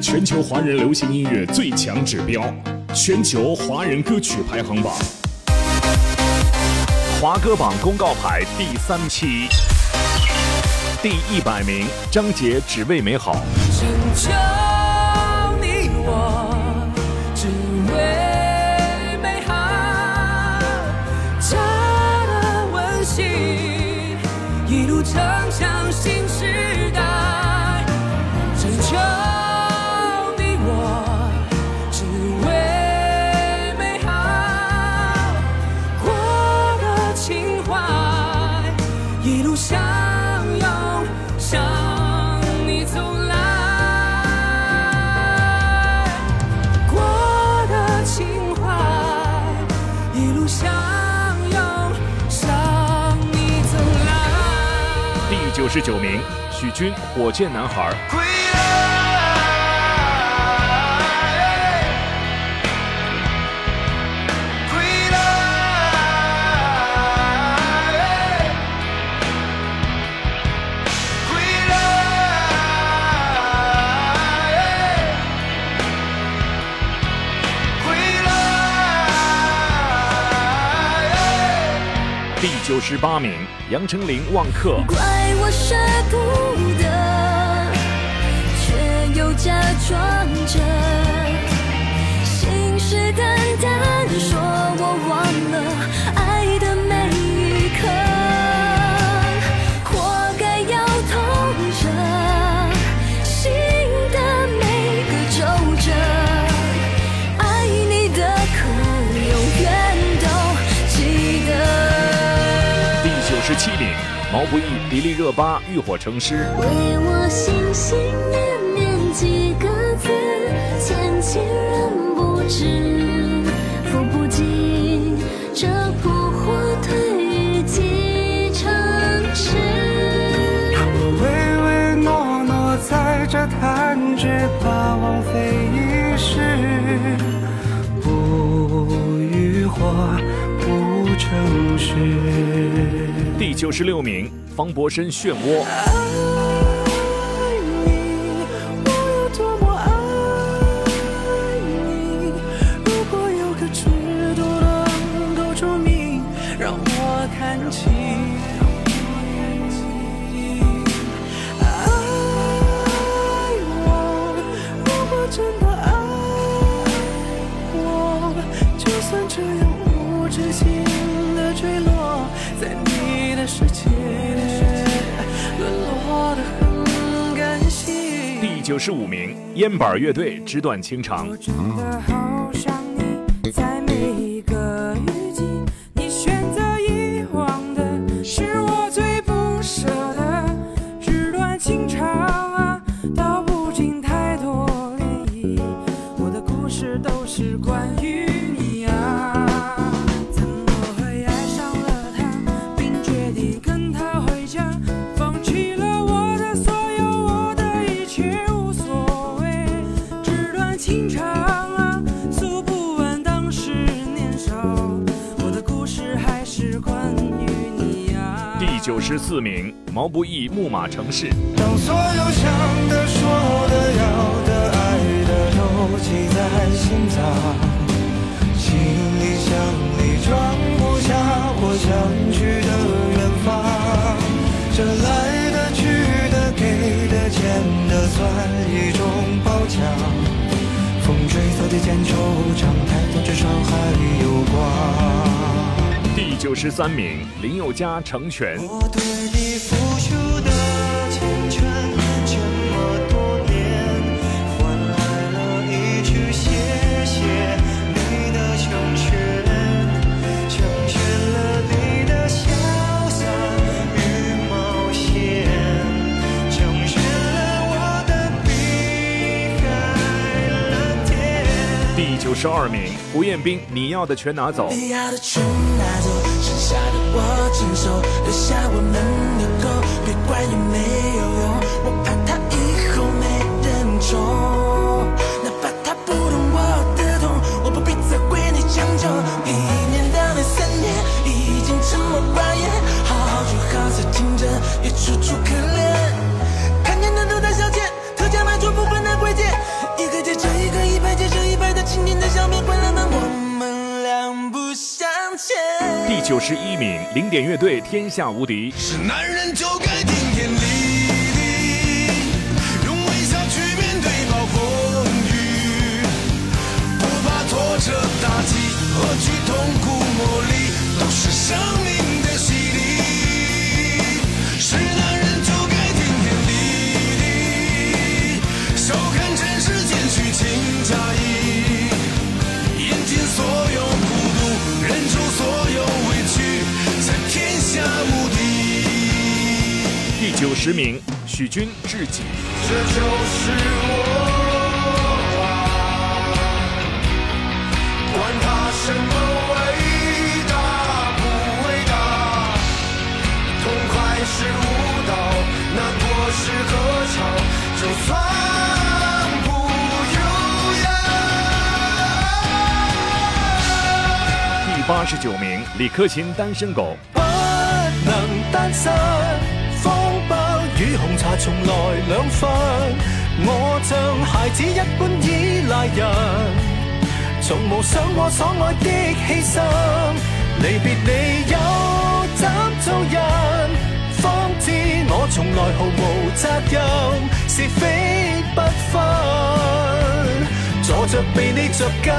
全球华人流行音乐最强指标，全球华人歌曲排行榜，华歌榜公告牌第三期，第一百名，张杰《只为美好》。九十九名，许军《火箭男孩》。第九十八名，杨丞琳《忘客》。怪我舍不得，却又假装着，信誓旦旦说我忘了。毛不易、迪丽热巴《浴火成诗》。为我心心念念几个字，千金人不知，付不尽这扑火退于几城池。我唯唯诺诺在这弹指，怕枉费一世，不浴火不成诗。九十六名，方博生《漩涡》。这样无止境九十五名，烟板乐队《纸短情长》。第四名毛不易木马城市。当所有想的说的要的爱的都挤在心脏行李箱里装不下我想去的远方。这来的去的给的欠的算一种褒奖风吹草低见惆怅抬头至少还有光。九十三名，林宥嘉《成全》。我对你付出的缱绻，这么多年，换来了一句谢谢你的成全，成全了你的潇洒与冒险，成全了我的碧海蓝天。第九十二名，胡彦斌《你要的全拿走》。你要的全，承受，留下我们的狗，别管有没有用，九十一名，零点乐队《天下无敌》。是男人就该顶天立地，用微笑去面对暴风雨，不怕挫折打击，何惧痛苦磨砺，都是生十名，许君《知己》。这就是我啊，管他什么伟大不伟大，痛快是舞蹈，难过是歌唱，就算不优雅。第八十九名，李克勤《单身狗》。不能单身，與紅茶從來兩份。我像孩子一般依賴人，從無想過所愛的犧牲。離別你有怎做人？方知我從來毫無責任，是非不分，坐着被你着緊，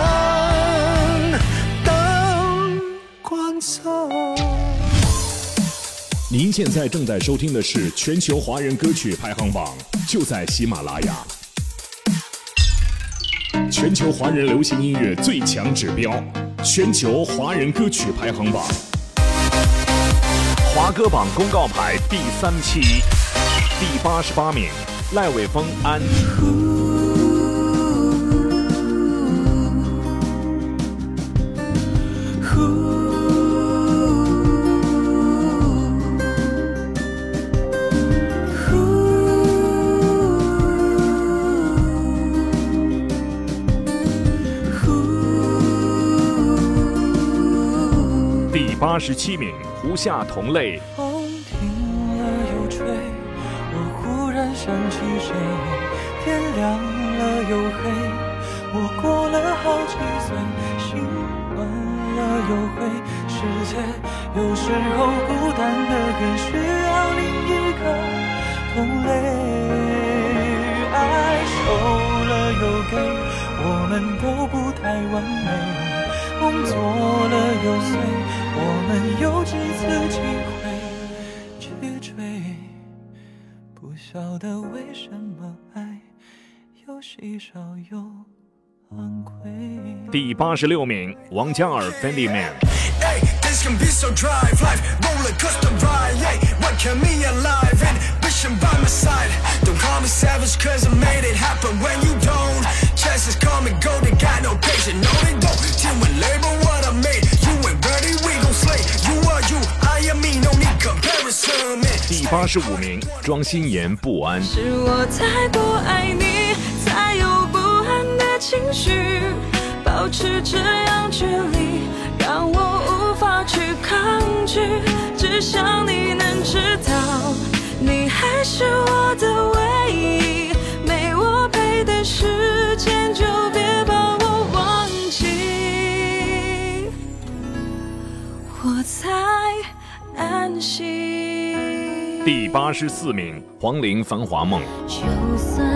等關心。您现在正在收听的是全球华人歌曲排行榜，就在喜马拉雅。全球华人流行音乐最强指标，全球华人歌曲排行榜。华歌榜公告牌第三期，第八十八名，赖伟峰《安》。八十七名，胡夏《同类》。风停了又吹，我忽然想起谁。天亮了又黑，我过了好几岁。心乱了又灰，世界有时候孤单的很，需要另一个同类。爱收了又给，我们都不太完美。梦做了又碎，我们有几次机会去追？不晓得为什么爱又稀少又昂贵。第八十六名，王嘉尔《Fendi Man》。第八十五名，庄心妍《不安》。是我太过爱你，才有不安的情绪，保持这样距离，让我无法去抗拒。只想你能知道，你还是我的唯一。没我陪的时才安心。第八十四名，黄龄《繁华梦》。就算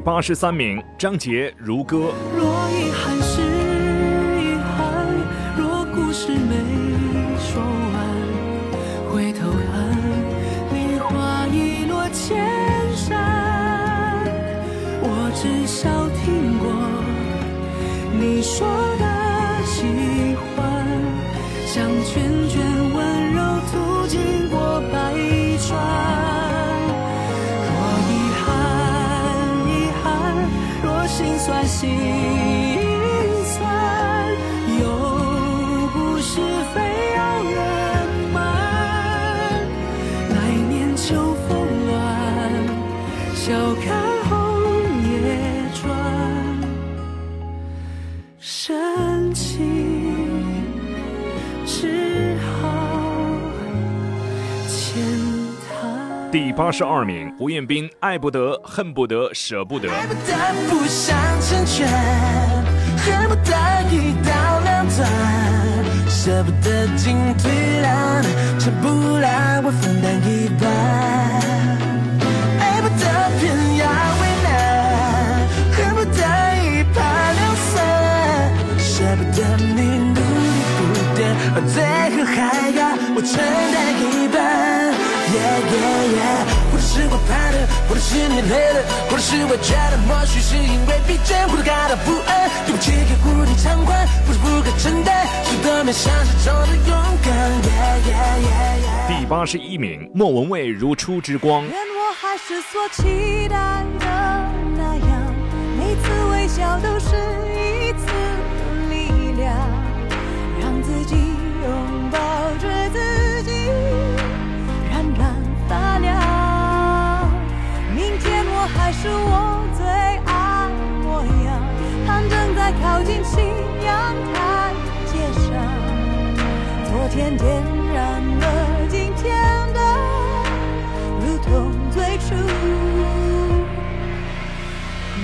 八十三名，张杰《如歌》。心酸，又不是非要圆满。来年秋风乱，笑看红叶转，深情第八十二名，胡彦斌《爱不得，恨不得，舍不得》。爱不得不想成全，恨不得一刀两断，舍不得进退让，撑不来我分担一半。爱不得偏要为难，恨不得一拍两散，舍不得你努力不变，而最后还要我承担一。Yeah yeah yeah，或者是我怕的，或者是你累了，或者是我觉得默许是因为疲倦，或者感到不安。对不起，给无力偿还，不是不可承担，面向的勇敢。Yeah yeah yeah yeah。第八十一名，莫文蔚《如初之光》。愿我还是所期待的那样，每次微笑都是一次力量，让自己拥抱着是我最爱模样，看正在靠近夕阳台阶上，昨天点燃了今天的。如同最初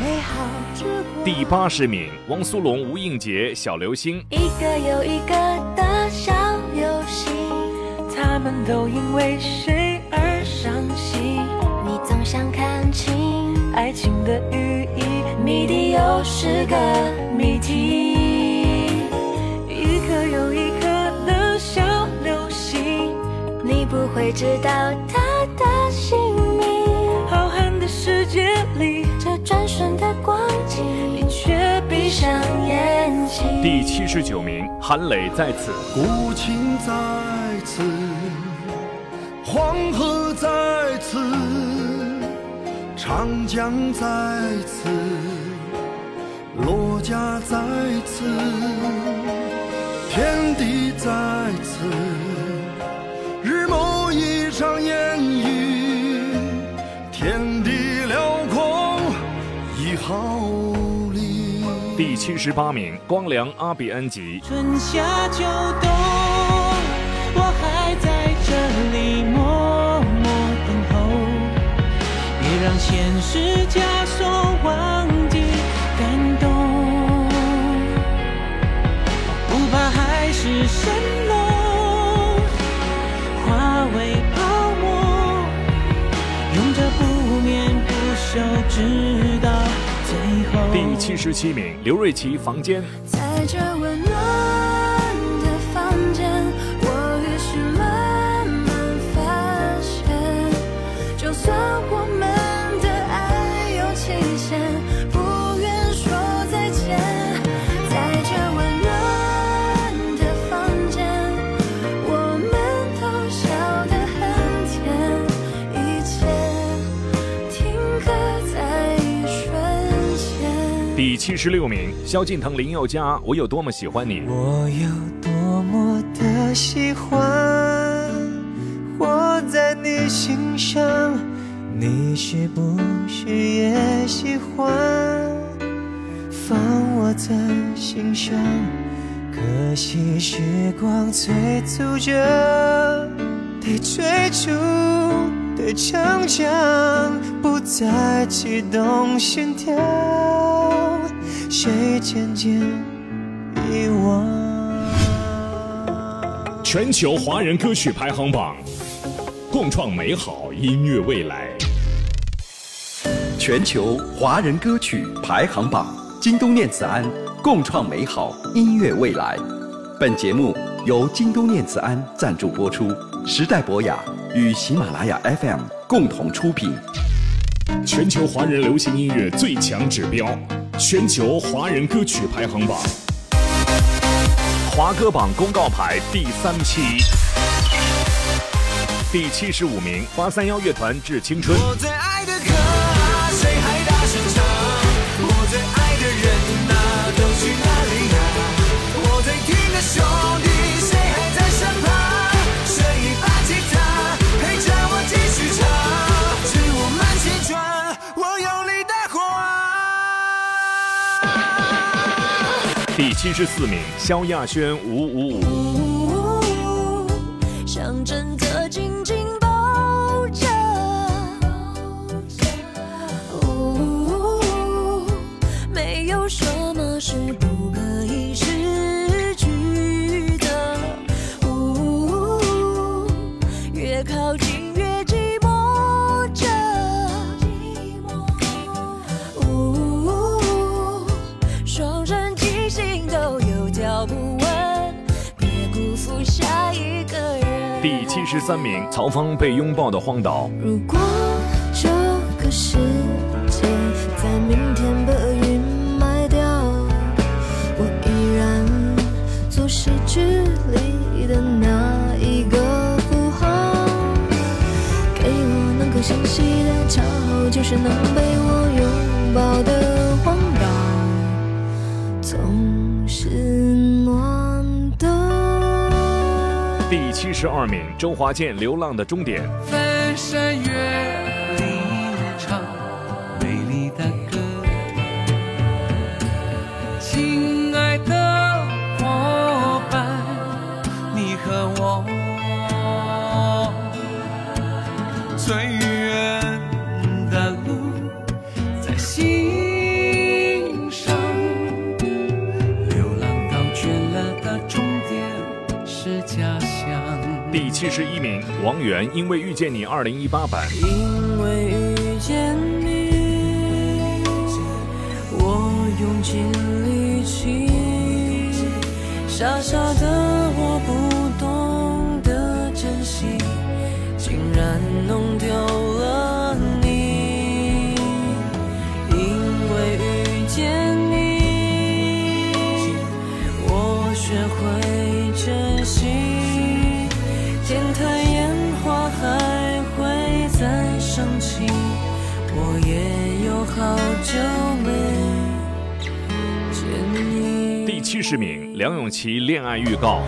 美好之光。第八十名，汪苏泷、吴映洁《小流星》。一个又一个的小游戏，他们都因为谁而伤心？你总想看清，爱情的寓意，谜底又是个谜题。一颗又一颗的小流星，你不会知道它的姓名。浩瀚的世界里，这转瞬的光景，你却闭上眼睛。第七十九名，韩磊在此。古琴在此，黄河在此，长江在此，罗家在此，天地在此，日暮一场烟雨，天地辽阔一毫厘。第七十八名，光良、阿比安吉。春夏秋冬，我还在这里让现实枷锁忘记感动，不怕海市蜃楼，化为泡沫，用这不眠不休，直到最后。第七十七名，刘瑞琦《房间》。十六名，萧敬腾、林宥嘉《我有多么喜欢你》。我有多么的喜欢活在你心上，你是不是也喜欢放我在心上？可惜时光催促着你追逐的成长，不再启动心跳，谁渐渐遗忘？全球华人歌曲排行榜，共创美好音乐未来。全球华人歌曲排行榜，京东念慈庵共创美好音乐未来。本节目由京东念慈庵赞助播出，时代博雅与喜马拉雅 FM 共同出品。全球华人流行音乐最强指标，全球华人歌曲排行榜，华歌榜公告牌第三期，第七十五名，八三幺乐团《致青春》。我最爱的歌啊，谁还大声唱？我最爱的人呐、都去哪里呀、我最听的兄弟，七十四名，萧亚轩《五五五》。想真的紧紧抱着。呜没有什么是不十三名，曹芳被拥抱的荒岛。如果这个世界在明天被云埋掉，我依然做失去里的那一个符号。给我那颗星稀的恰好就是能被十二名，周华健《流浪的终点》。第七十一名，王源《因为遇见你》二零一八版。因为遇见你，我用尽力气，傻傻的我不志敏梁咏琪恋爱预告。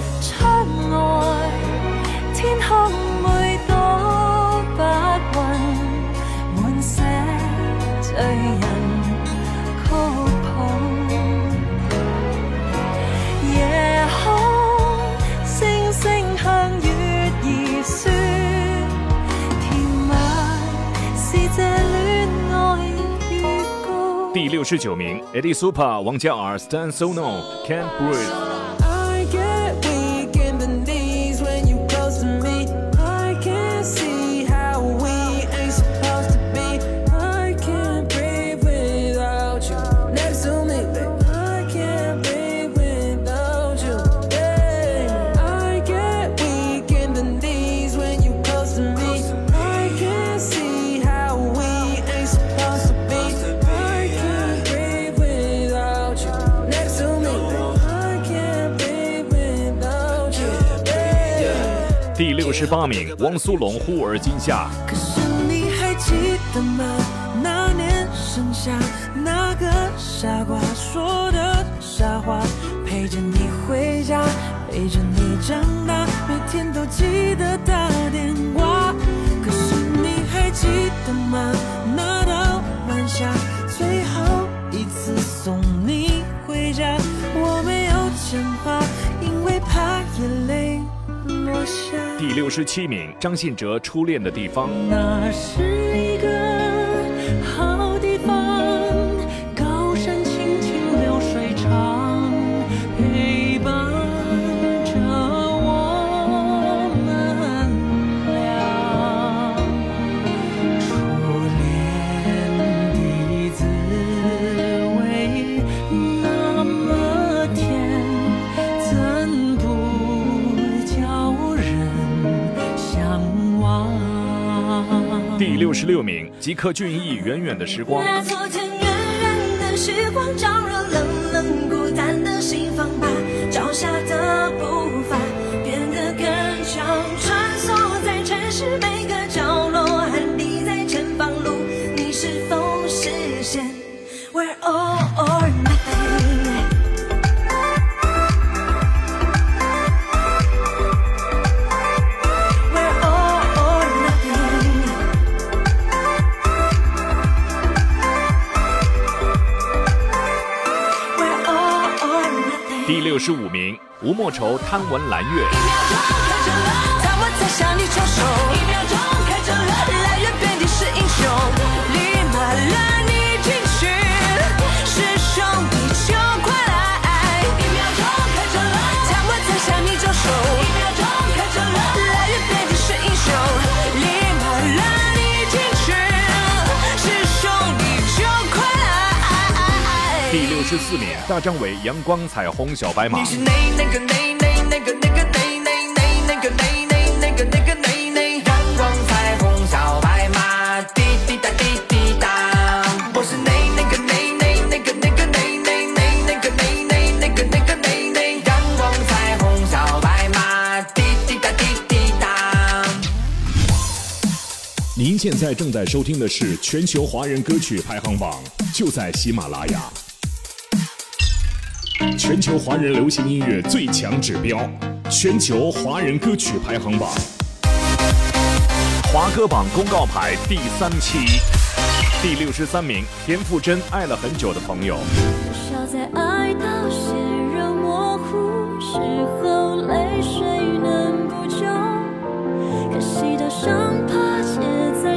第六十九名，Eddie Super 王嘉尔《Stand So No Can't Breathe》。十八名，汪苏泷《忽而今夏》。可是你还记得吗？那年盛夏，那个傻瓜说的傻话，陪着你回家，陪着你长大，每天都记得打电话。可是你还记得吗？那道晚霞，最后一次送第六十七名，张信哲《初恋的地方》。那是一个六名，吉克隽逸《远远的时光》。弟就快来。第六十四名，大张伟《阳光彩虹小白马现在正在收听的是全球华人歌曲排行榜，就在喜马拉雅。全球华人流行音乐最强指标，全球华人歌曲排行榜。华歌榜公告牌第三期，第六十三名，田馥甄《爱了很久的朋友》。不少在爱到血肉模糊时候，泪水能补救。可惜的伤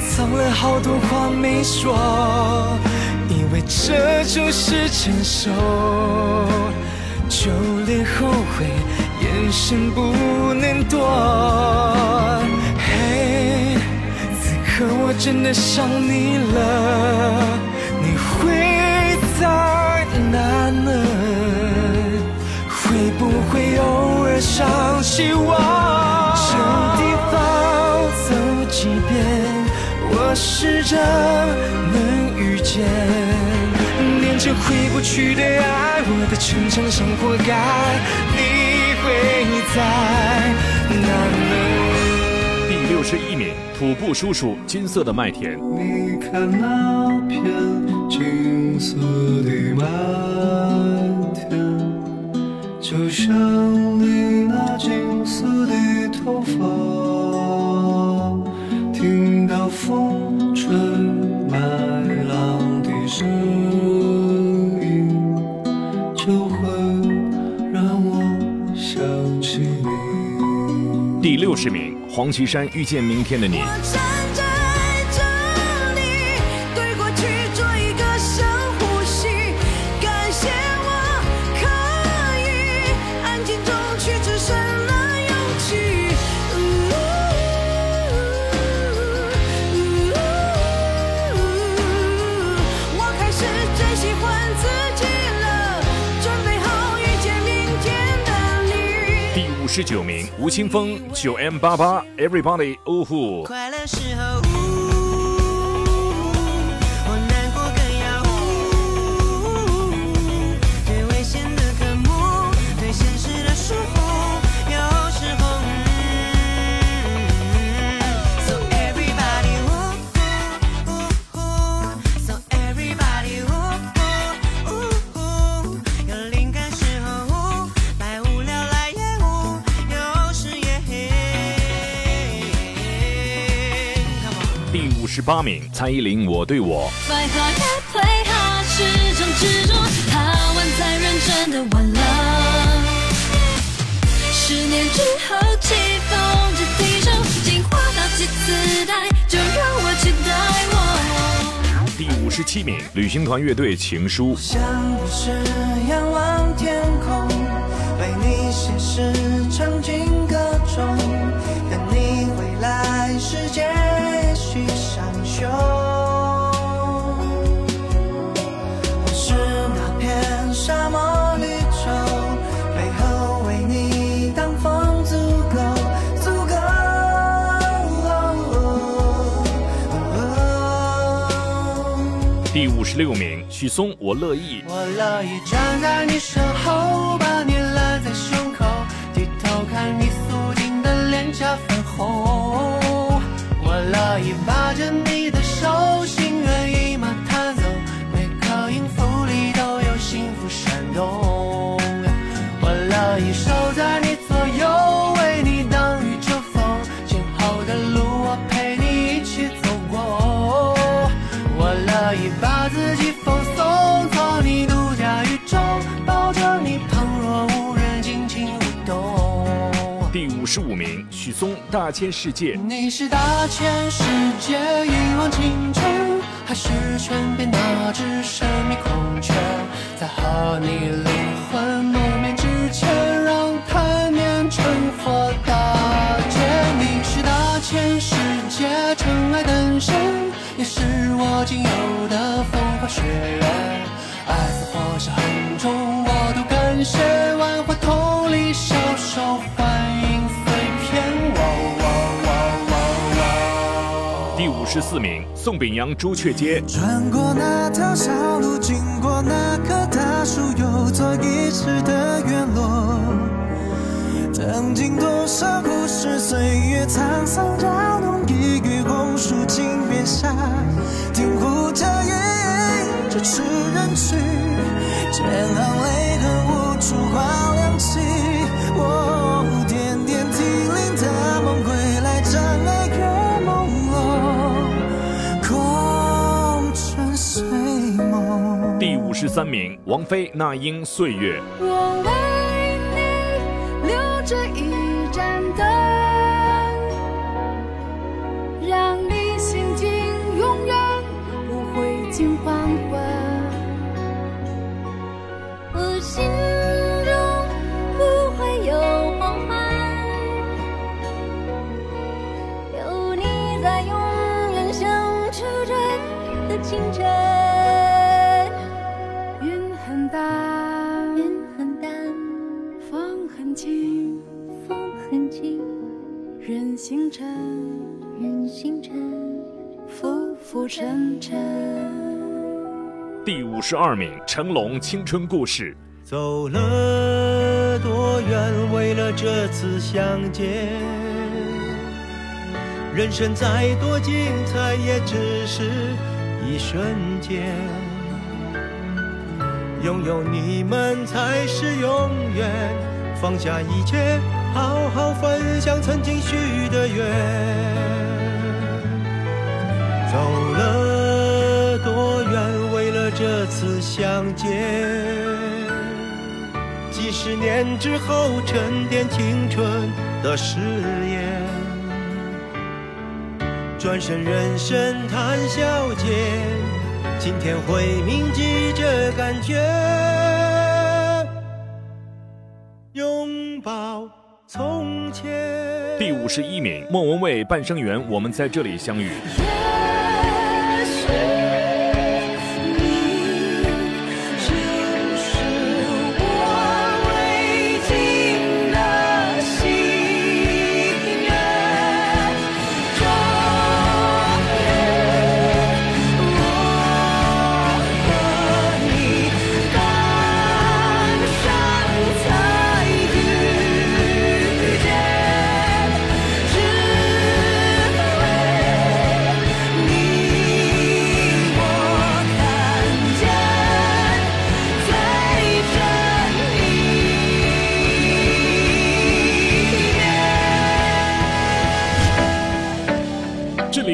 藏了好多话没说，以为这就是成熟，就连后悔眼神不能躲。嘿，此刻我真的想你了，你会在哪呢？会不会偶尔想起我？这地方走几遍，我试着能遇见。念着回不去的爱，我的城墙上活该。你会在哪呢？第六十一名，土布叔叔《金色的麦田》。你看那片金色的麦田，就像你那金色的头发，黄绮珊《遇见明天的你》。十九名，吴青峰《九 M 八八 Everybody 呜呼》。十八名，蔡依林《我对我》。Fly hard and play hard，是种执着，他玩再认真的玩了。十年之后，棋逢着敌手，进化到几次代，就让我期待我五十七名，旅行团乐队《情书》。像仰望天六名，许嵩《我乐意》。我乐意站在你身后，把你揽在胸口，低头看你素净的脸颊粉红。我乐意把着大千世界》。你是大千世界，一往情深，还是全变那只神秘孔雀？在和你灵魂梦面之前，让贪念成佛大劫。你是大千世界，尘埃等身，也是我仅有的风花雪月。爱死或是很重，我都感谢。万花筒里小手十四名，宋秉洋《朱雀街》。穿过那条小路，经过那棵大树，又做一次的院落。曾经多少故事，岁月沧桑搅动，一语红树惊变下，听呼叫夜，这痴人去，千行泪痕无处话亮起。十三名，王菲《那英岁月》。我为你留着一盏灯，让你心境永远不会尽黄昏。我心中不会有黄昏，有你在，永远像初春的清晨。第五十二名，成龙《青春故事》。走了多远，为了这次相见。人生再多精彩，也只是一瞬间。拥有你们才是永远，放下一切，好好分享曾经许的愿。走了这次相见。几十年之后，沉淀青春的誓言。转身人生谈笑间，今天会铭记这感觉。拥抱从前。第五十一名，莫文蔚《半生缘》，我们在这里相遇。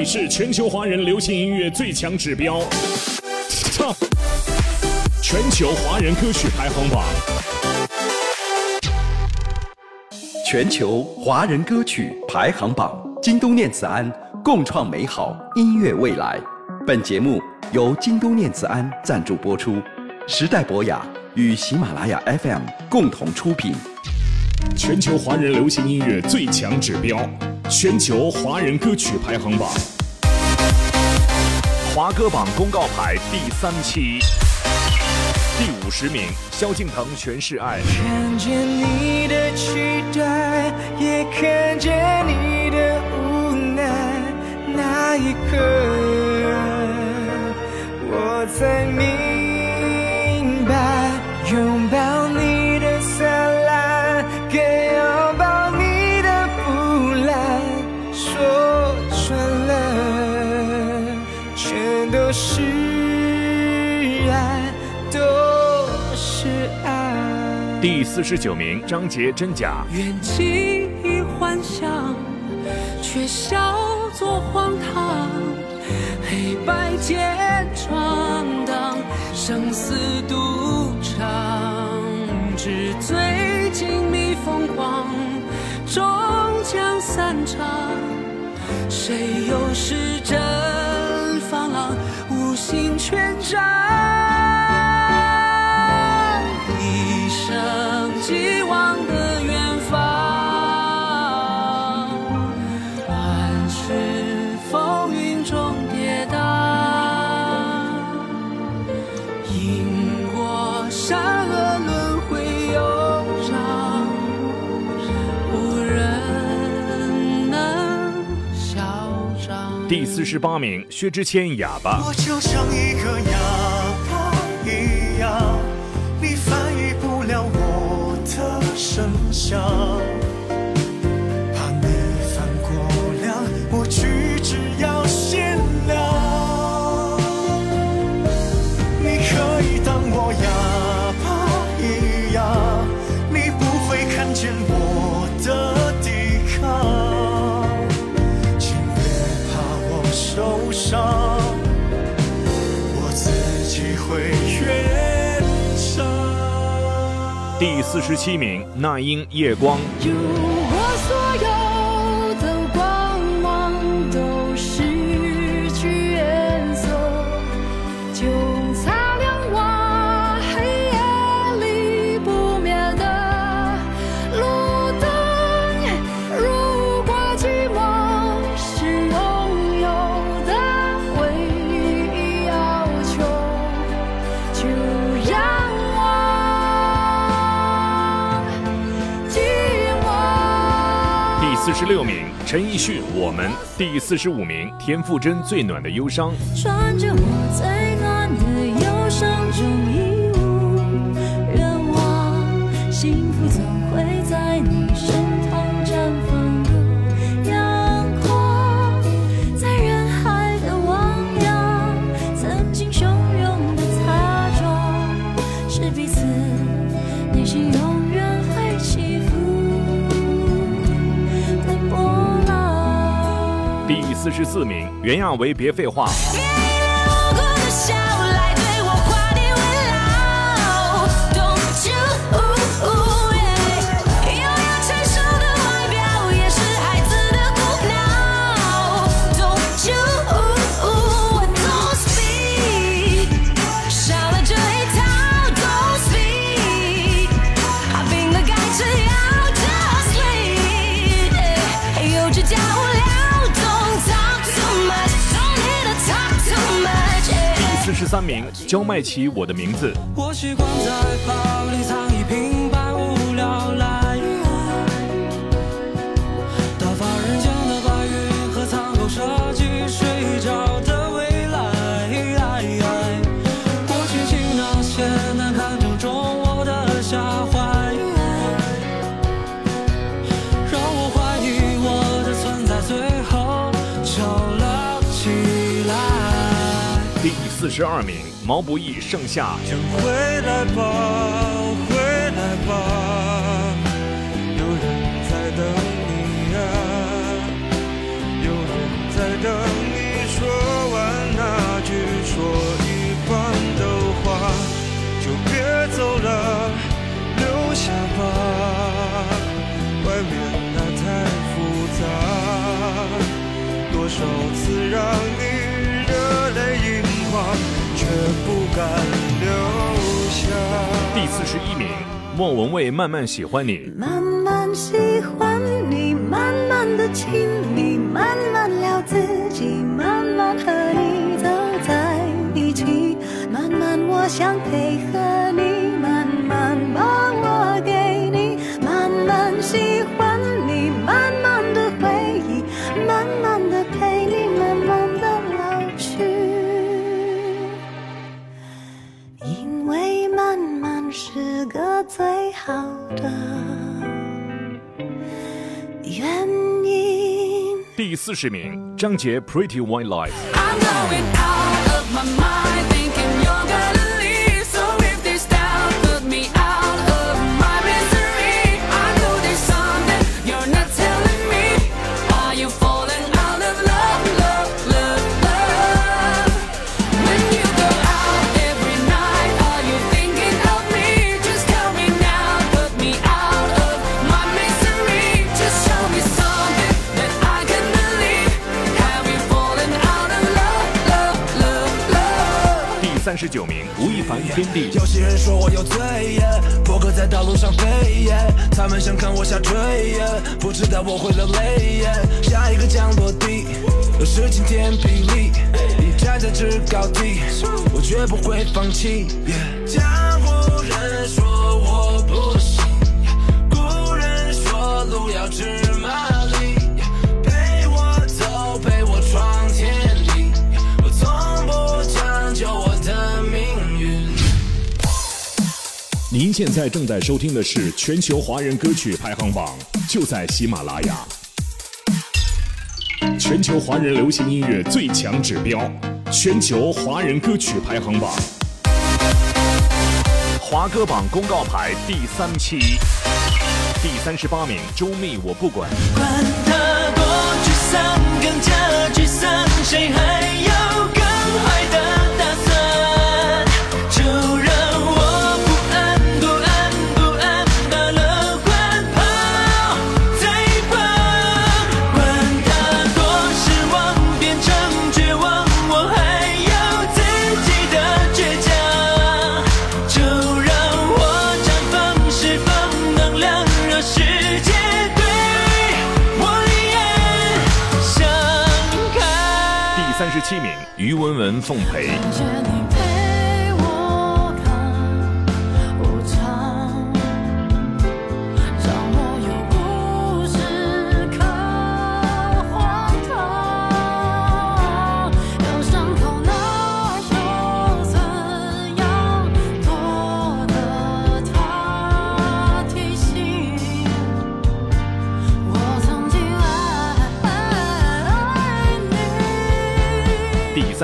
里是全球华人流行音乐最强指标，Top 全球华人歌曲排行榜。全球华人歌曲排行榜，京东念慈庵共创美好音乐未来。本节目由京东念慈庵赞助播出，时代博雅与喜马拉雅 FM 共同出品。全球华人流行音乐最强指标，全球华人歌曲排行榜，华歌榜公告牌第三期，第五十名，萧敬腾《全是爱》。看见你的期待，也看见你的无奈，那一刻，我才明白，有四十九名，章节《真假》。愿记忆幻想，却笑作荒唐。黑白间闯荡，生死赌场，纸醉金迷疯狂，终将散场。谁又是真放浪，无心全占？第四十八名，薛之谦《哑巴》。我就像一个哑巴一样，你翻译不了我的声响。四十七名，那英《夜光》。陈奕迅《我们》。第四十五名，田馥甄《最暖的忧伤》。穿着我最暖的忧伤中义无远望，幸福总会在你身旁绽放的阳光，在人海的汪洋，曾经汹涌的擦撞，是彼此内心四十四名，袁娅维《别废话》。十三名，焦麦琪《我的名字》。我习惯在十二名，毛不易《盛夏》。就回来吧，回来吧，有人在等你呀、有人在等你说完那句说一半的话，就别走了，留下吧，外面那太复杂，多少次让不敢留下。第四十一名，莫文蔚《慢慢喜欢你》。慢慢喜欢你，慢慢的亲密，慢慢聊自己，慢慢和你走在一起，慢慢我想陪四十名，张杰《Pretty White Lies》。《》。有些人说我有罪，破壳在道路上飞，他们想看我下坠，不知道我会流泪。下一个降落地，是晴天霹雳，你站在制高地，我绝不会放弃。现在正在收听的是全球华人歌曲排行榜，就在喜马拉雅。全球华人流行音乐最强指标，全球华人歌曲排行榜。华歌榜公告牌第三期，第三十八名，周密我不管。管他多沮丧，更加沮丧，谁还要文奉陪。感谢你陪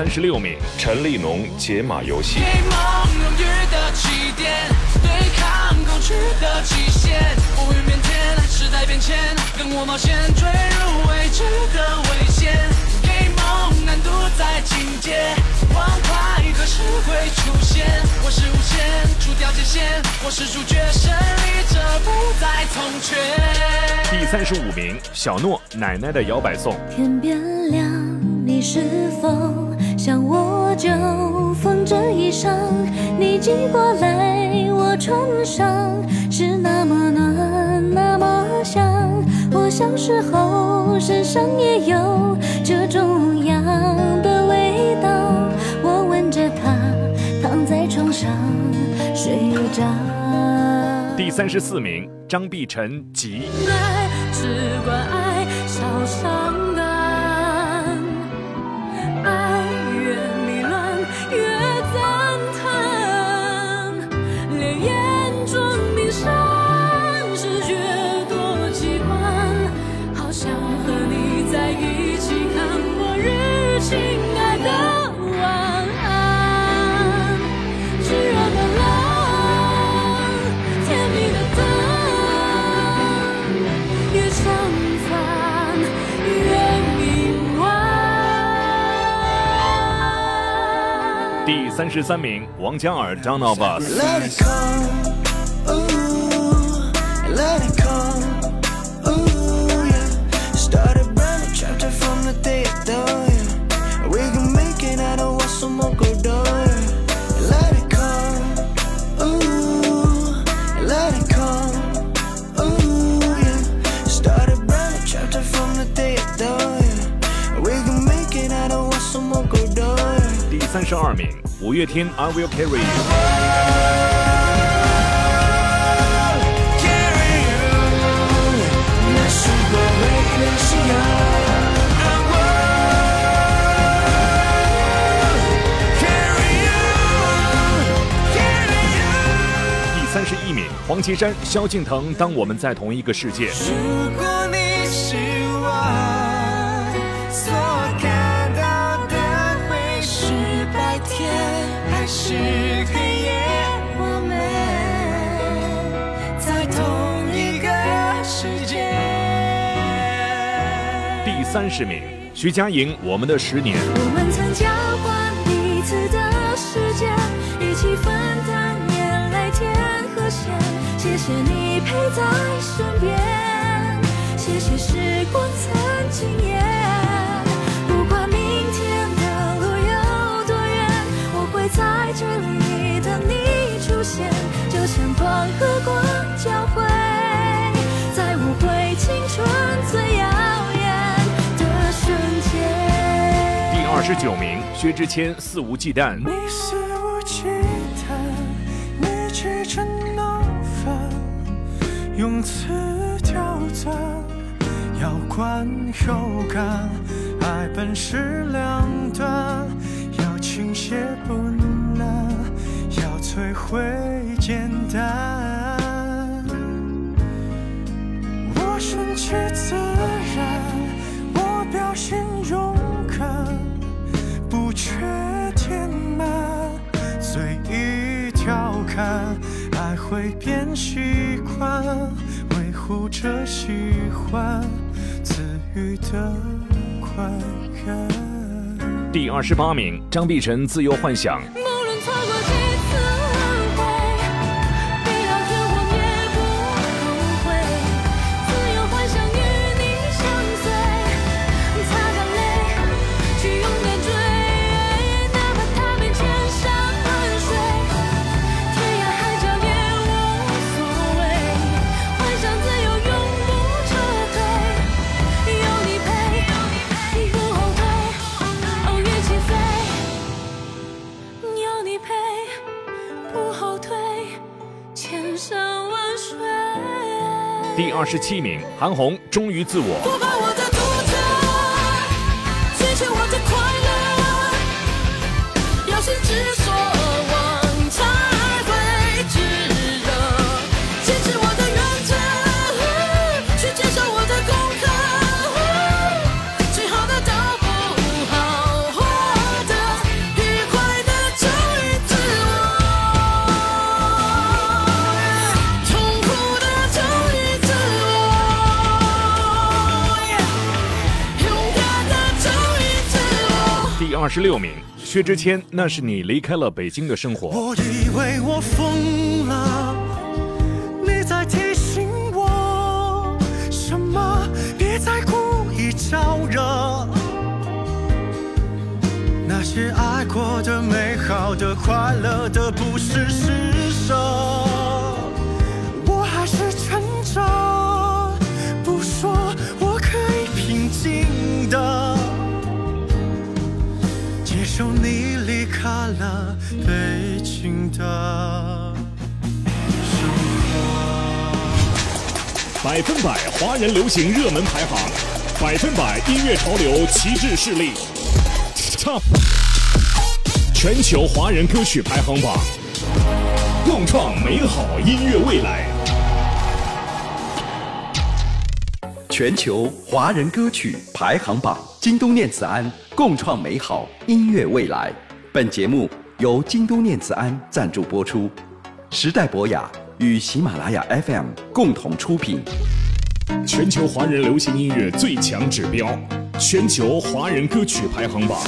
三十六名，陈立农《解码游戏》。给梦永远的起点，对抗过去的极限。乌云变天，时代变迁，跟我冒险，坠入未知的危险。给梦难度在境界，欢快何时会出现？我是无限，除掉界限，我是主角，胜利者不再从缺。第三十五名，小诺《奶奶的摇摆颂》。天变亮，你是否就缝着衣裳？你寄过来，我穿上，是那么暖，那么香。我小时候身上也有这种样的味道。我闻着它，躺在床上睡着。第三十四名，张碧晨《急》。爱只管爱，少伤第三十三名，王嘉尔《Down of Us》。十二名，五月天《I Will Carry You》。第三十一名，黄绮珊、萧敬腾《当我们在同一个世界》。第三十名，徐佳莹《我们的十年》。我们曾交换彼此的时间，一起分担眼泪甜和咸。谢谢你陪在身边，谢谢时光曾惊艳。不管明天的路有多远，我会在这里等你出现，就像光和光交汇，十九名，薛之谦《肆无忌惮》。你肆无忌惮，你气成闹翻，用词刁钻，要观有感，爱本是两端，要倾泻不难，要摧毁简单。我顺其自然，我表现勇。不缺填满，随意调侃，爱会变习惯，维护着喜欢，自愈的快感。第二十八名，张碧晨《自由幻想》。第二十七名，韩红《忠于自我》。二十六名，薛之谦《那是你离开了北京的生活》。我以为我疯了，你在提醒我什么？别再故意招惹。那些爱过的、美好的、快乐的，不是施舍。开了北京的生活。百分百华人流行热门排行，百分百音乐潮流旗帜势力，Top 全球华人歌曲排行榜，共创美好音乐未来。全球华人歌曲排行榜，京东念慈庵共创美好音乐未来。本节目由京都念慈庵赞助播出，时代博雅与喜马拉雅 FM 共同出品。全球华人流行音乐最强指标，全球华人歌曲排行榜，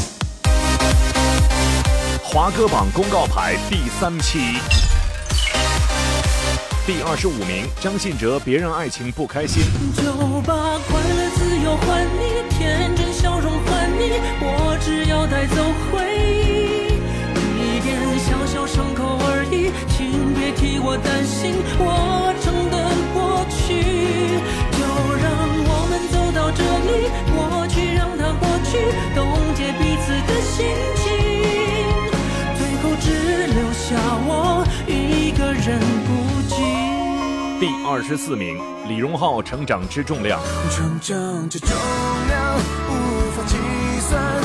华歌榜公告牌第三期，第二十五名，张信哲《别让爱情不开心》。就把快乐、自由还你，天真笑容还你，我只要带走回忆，替我担心，我承担过去，就让我们走到这里，过去让它过去，冻结彼此的心情，最后只留下我一个人孤寂。第二十四名，李荣浩《成长之重量》。成长之重量无法计算，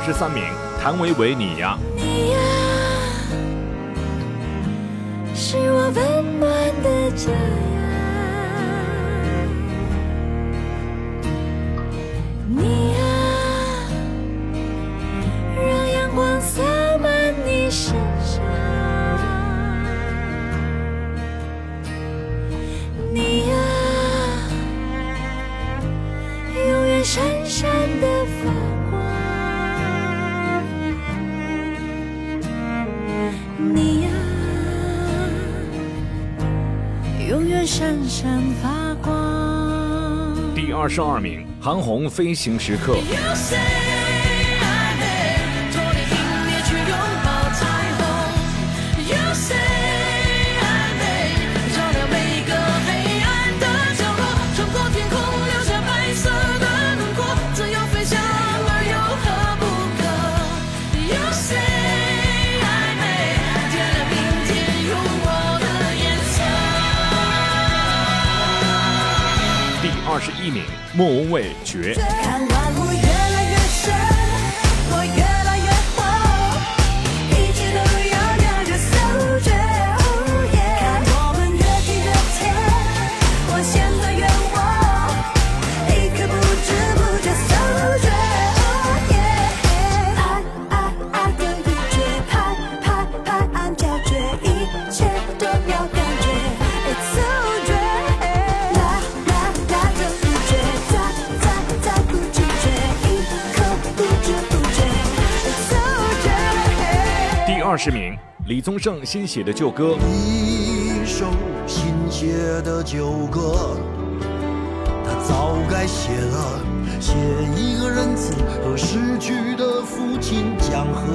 二十三名，谭维维《你呀》。你呀，是我温暖的家十二名，韩红《飞行时刻》。一名，莫文蔚《绝》。李宗盛新写的旧歌。一首新写的旧歌，他早该写了，写一个仁慈和逝去的父亲讲和。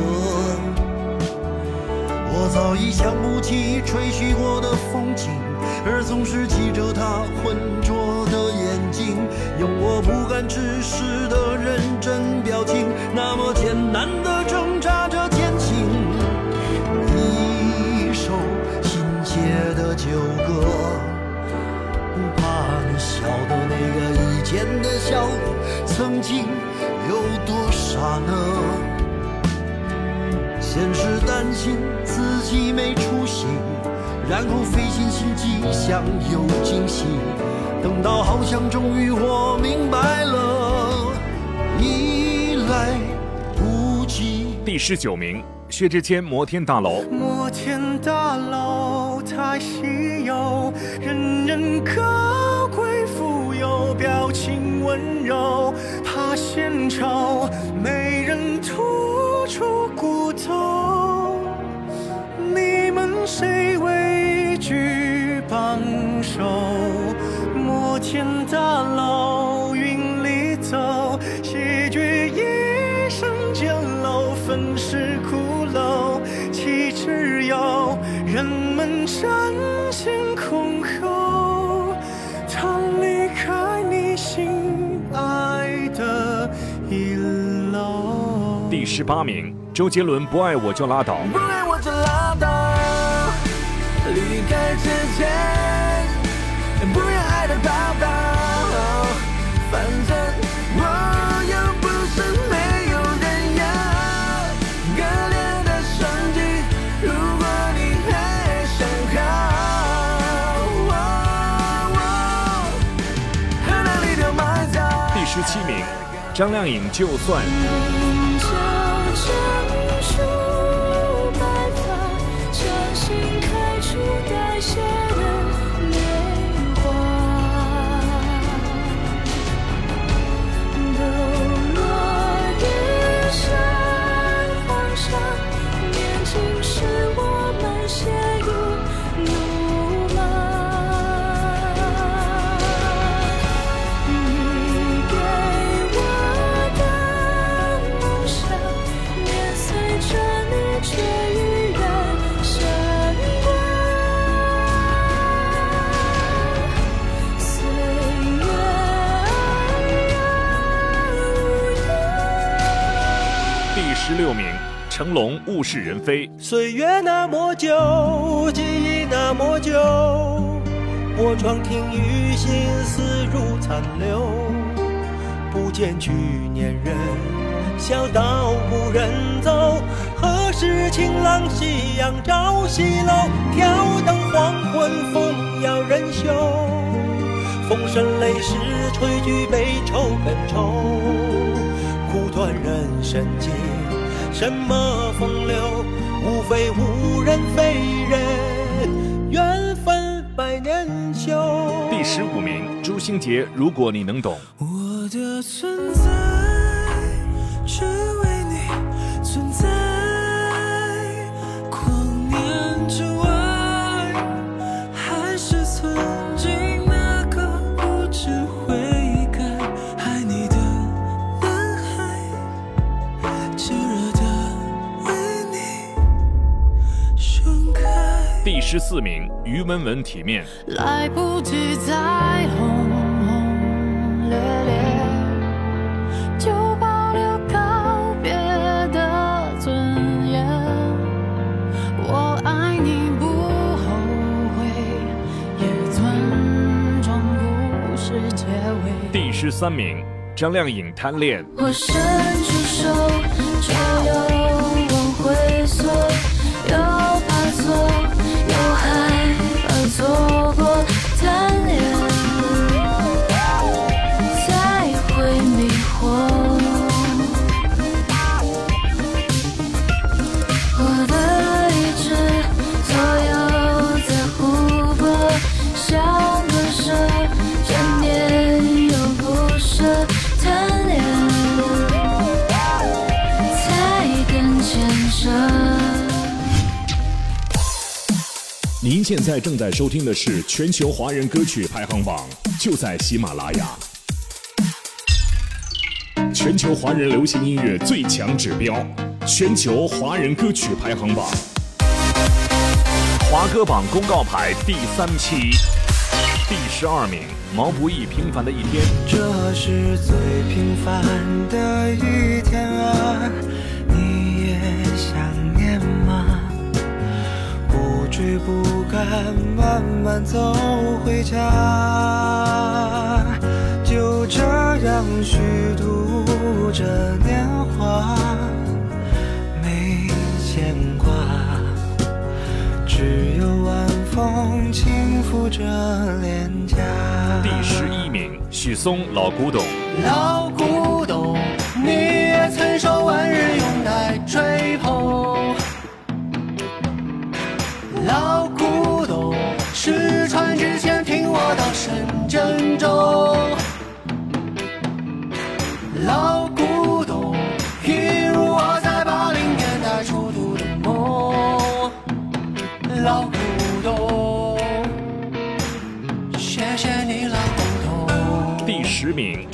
我早已想不起吹嘘过的风景，而总是记着他浑浊的眼睛，用我不敢直视的认真表情，那么艰难的你笑的那个以前的笑，曾经有多傻呢？先是担心自己没出息，然后费尽心机想有惊喜，等到好像终于我明白了，已来不及。第十九名，薛之谦《摩天大楼》。摩天大楼太稀有，人人高贵富有，表情温柔，怕献丑，没人吐出骨头。你们谁畏惧帮手？摩天大楼十八名，周杰伦《不爱我就拉倒》。不爱我就拉倒，离开之前，不要，反正我又不是没有人要。的，如果你还想靠，第十七名，张靓颖就算。棱角成熟白发，掌心开出六名，成龙《物是人非》。岁月那么久，记忆那么久，我窗听雨，心思如残留。不见去年人，小道无人走。何时晴朗夕阳照西楼？挑灯黄昏，风摇人休。风声雷势，吹举悲愁更愁。苦短人生境，什么风流？无非无人非人，缘分百年修。第十五名，朱星杰《如果你能懂》。我的存在十四名，于文文《体面》。来不及再轰轰烈烈，就保留告别的尊严。我爱你不后悔，也尊重故事结尾。第十三名，张靓颖《贪恋》。我伸出手，现在正在收听的是全球华人歌曲排行榜，就在喜马拉雅。全球华人流行音乐最强指标，全球华人歌曲排行榜。华歌榜公告牌第三期，第十二名，毛不易《平凡的一天》。这是最平凡的一天啊，不敢，慢慢走回家，就这样虚度着年华，没牵挂，只有晚风轻抚着脸颊。第十一名，许嵩《老古董》。老古董，你也曾受万人拥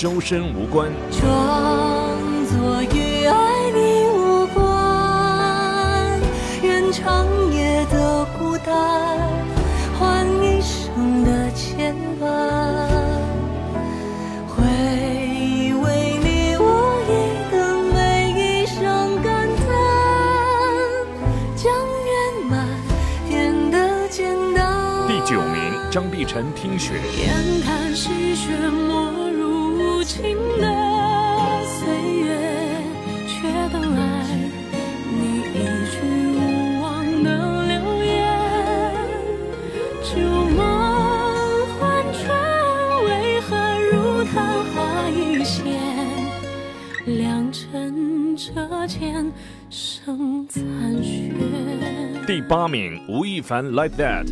周身《无关》。装作与爱你无关，愿长夜的孤单，换一生的牵绊。会为你我忆的每一声感叹，将圆满变得简单。第九名，张碧晨《听雪》。眼看细雪没入无情的岁月，却等来你一句无望的留言。旧梦换春，为何如昙花一现，良辰折剑胜残雪。第八名，吴亦凡《Like That》。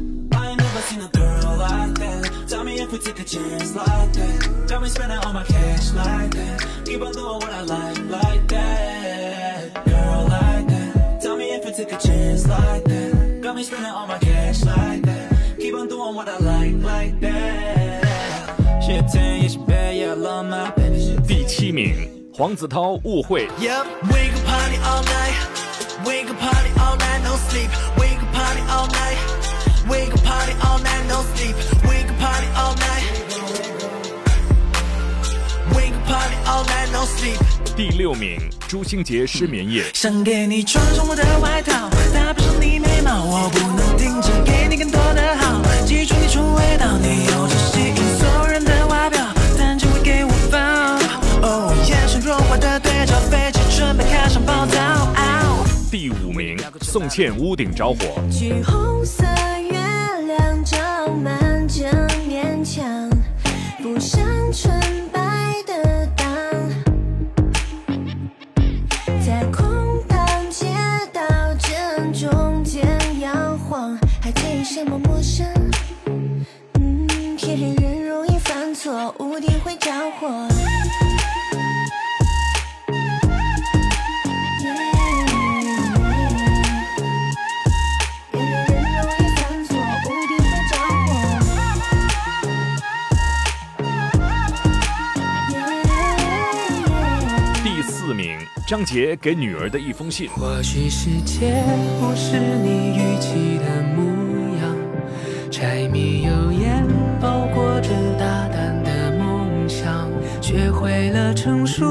Tell me if we take a chance like that. Got me spending all my cash like that. Keep on doing what I like like that. Girl like that. Tell me if we take a chance like that. Got me spending all my cash like that. Keep on doing what I like like that. She a 10, yeah, she bad, yeah, I love my baby. She 第七名，黄子韬《误会》。 Yep, we can party all night. We can party all night, no sleep. We can party all night. We can party all night, no sleep. We can party all night. We can party all night, no sleep. 第六名，朱星杰《失眠夜》。想给你穿上我的外套，搭配上你眉毛，我不能停止给你更多的好。记住你纯味道，你有着吸引所有人的外表，但只会给我放。哦，眼神弱化的对照飞机，准备开上报道。第五名，宋茜《屋顶着火》。橘红色月亮照满张杰给女儿的一封信。或许世界不是你预期的模样，柴米油盐包裹着大胆的梦想，学会了成熟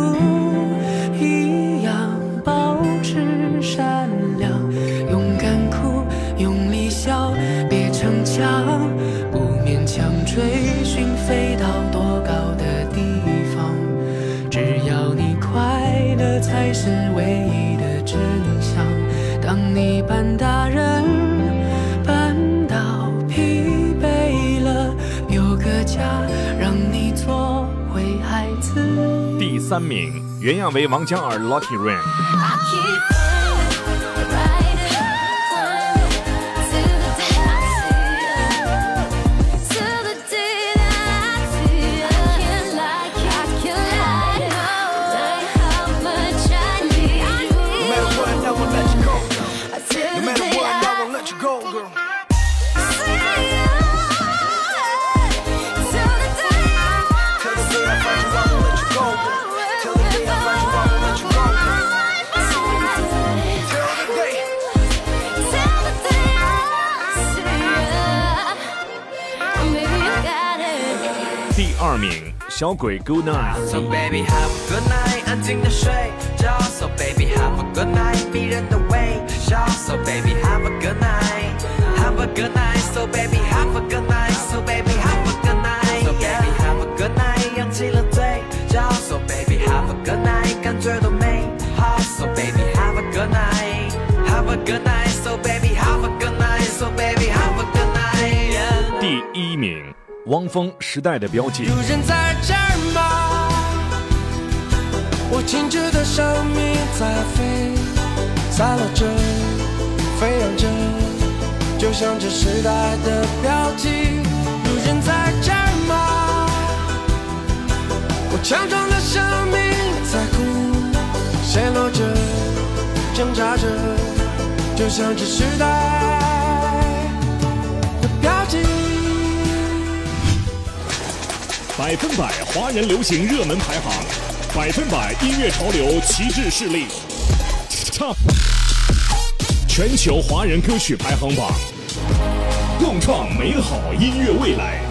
三名，原样为、王嘉尔《Lucky Rain》。小鬼《Good Night》。So baby have a good night，安静的睡觉。So baby have a good night，迷人的微笑。So baby have a good night，have a good night。So baby have a good night，So baby have a good night，So baby have a good night，扬起了嘴角。So baby have a good night，感觉多美好。So baby have a good night，have a good night。So baby have a good night，So baby have a good night。第一名，汪峰《时代的标记》。有人在这儿吗？我静止的生命在飞，散落着，飞扬着，就像这时代的标记。有人在这儿吗？我强壮的生命在哭，陷落着，挣扎着，就像这时代百分百华人流行热门排行，百分百音乐潮流旗帜势力唱全球华人歌曲排行榜，共创美好音乐未来。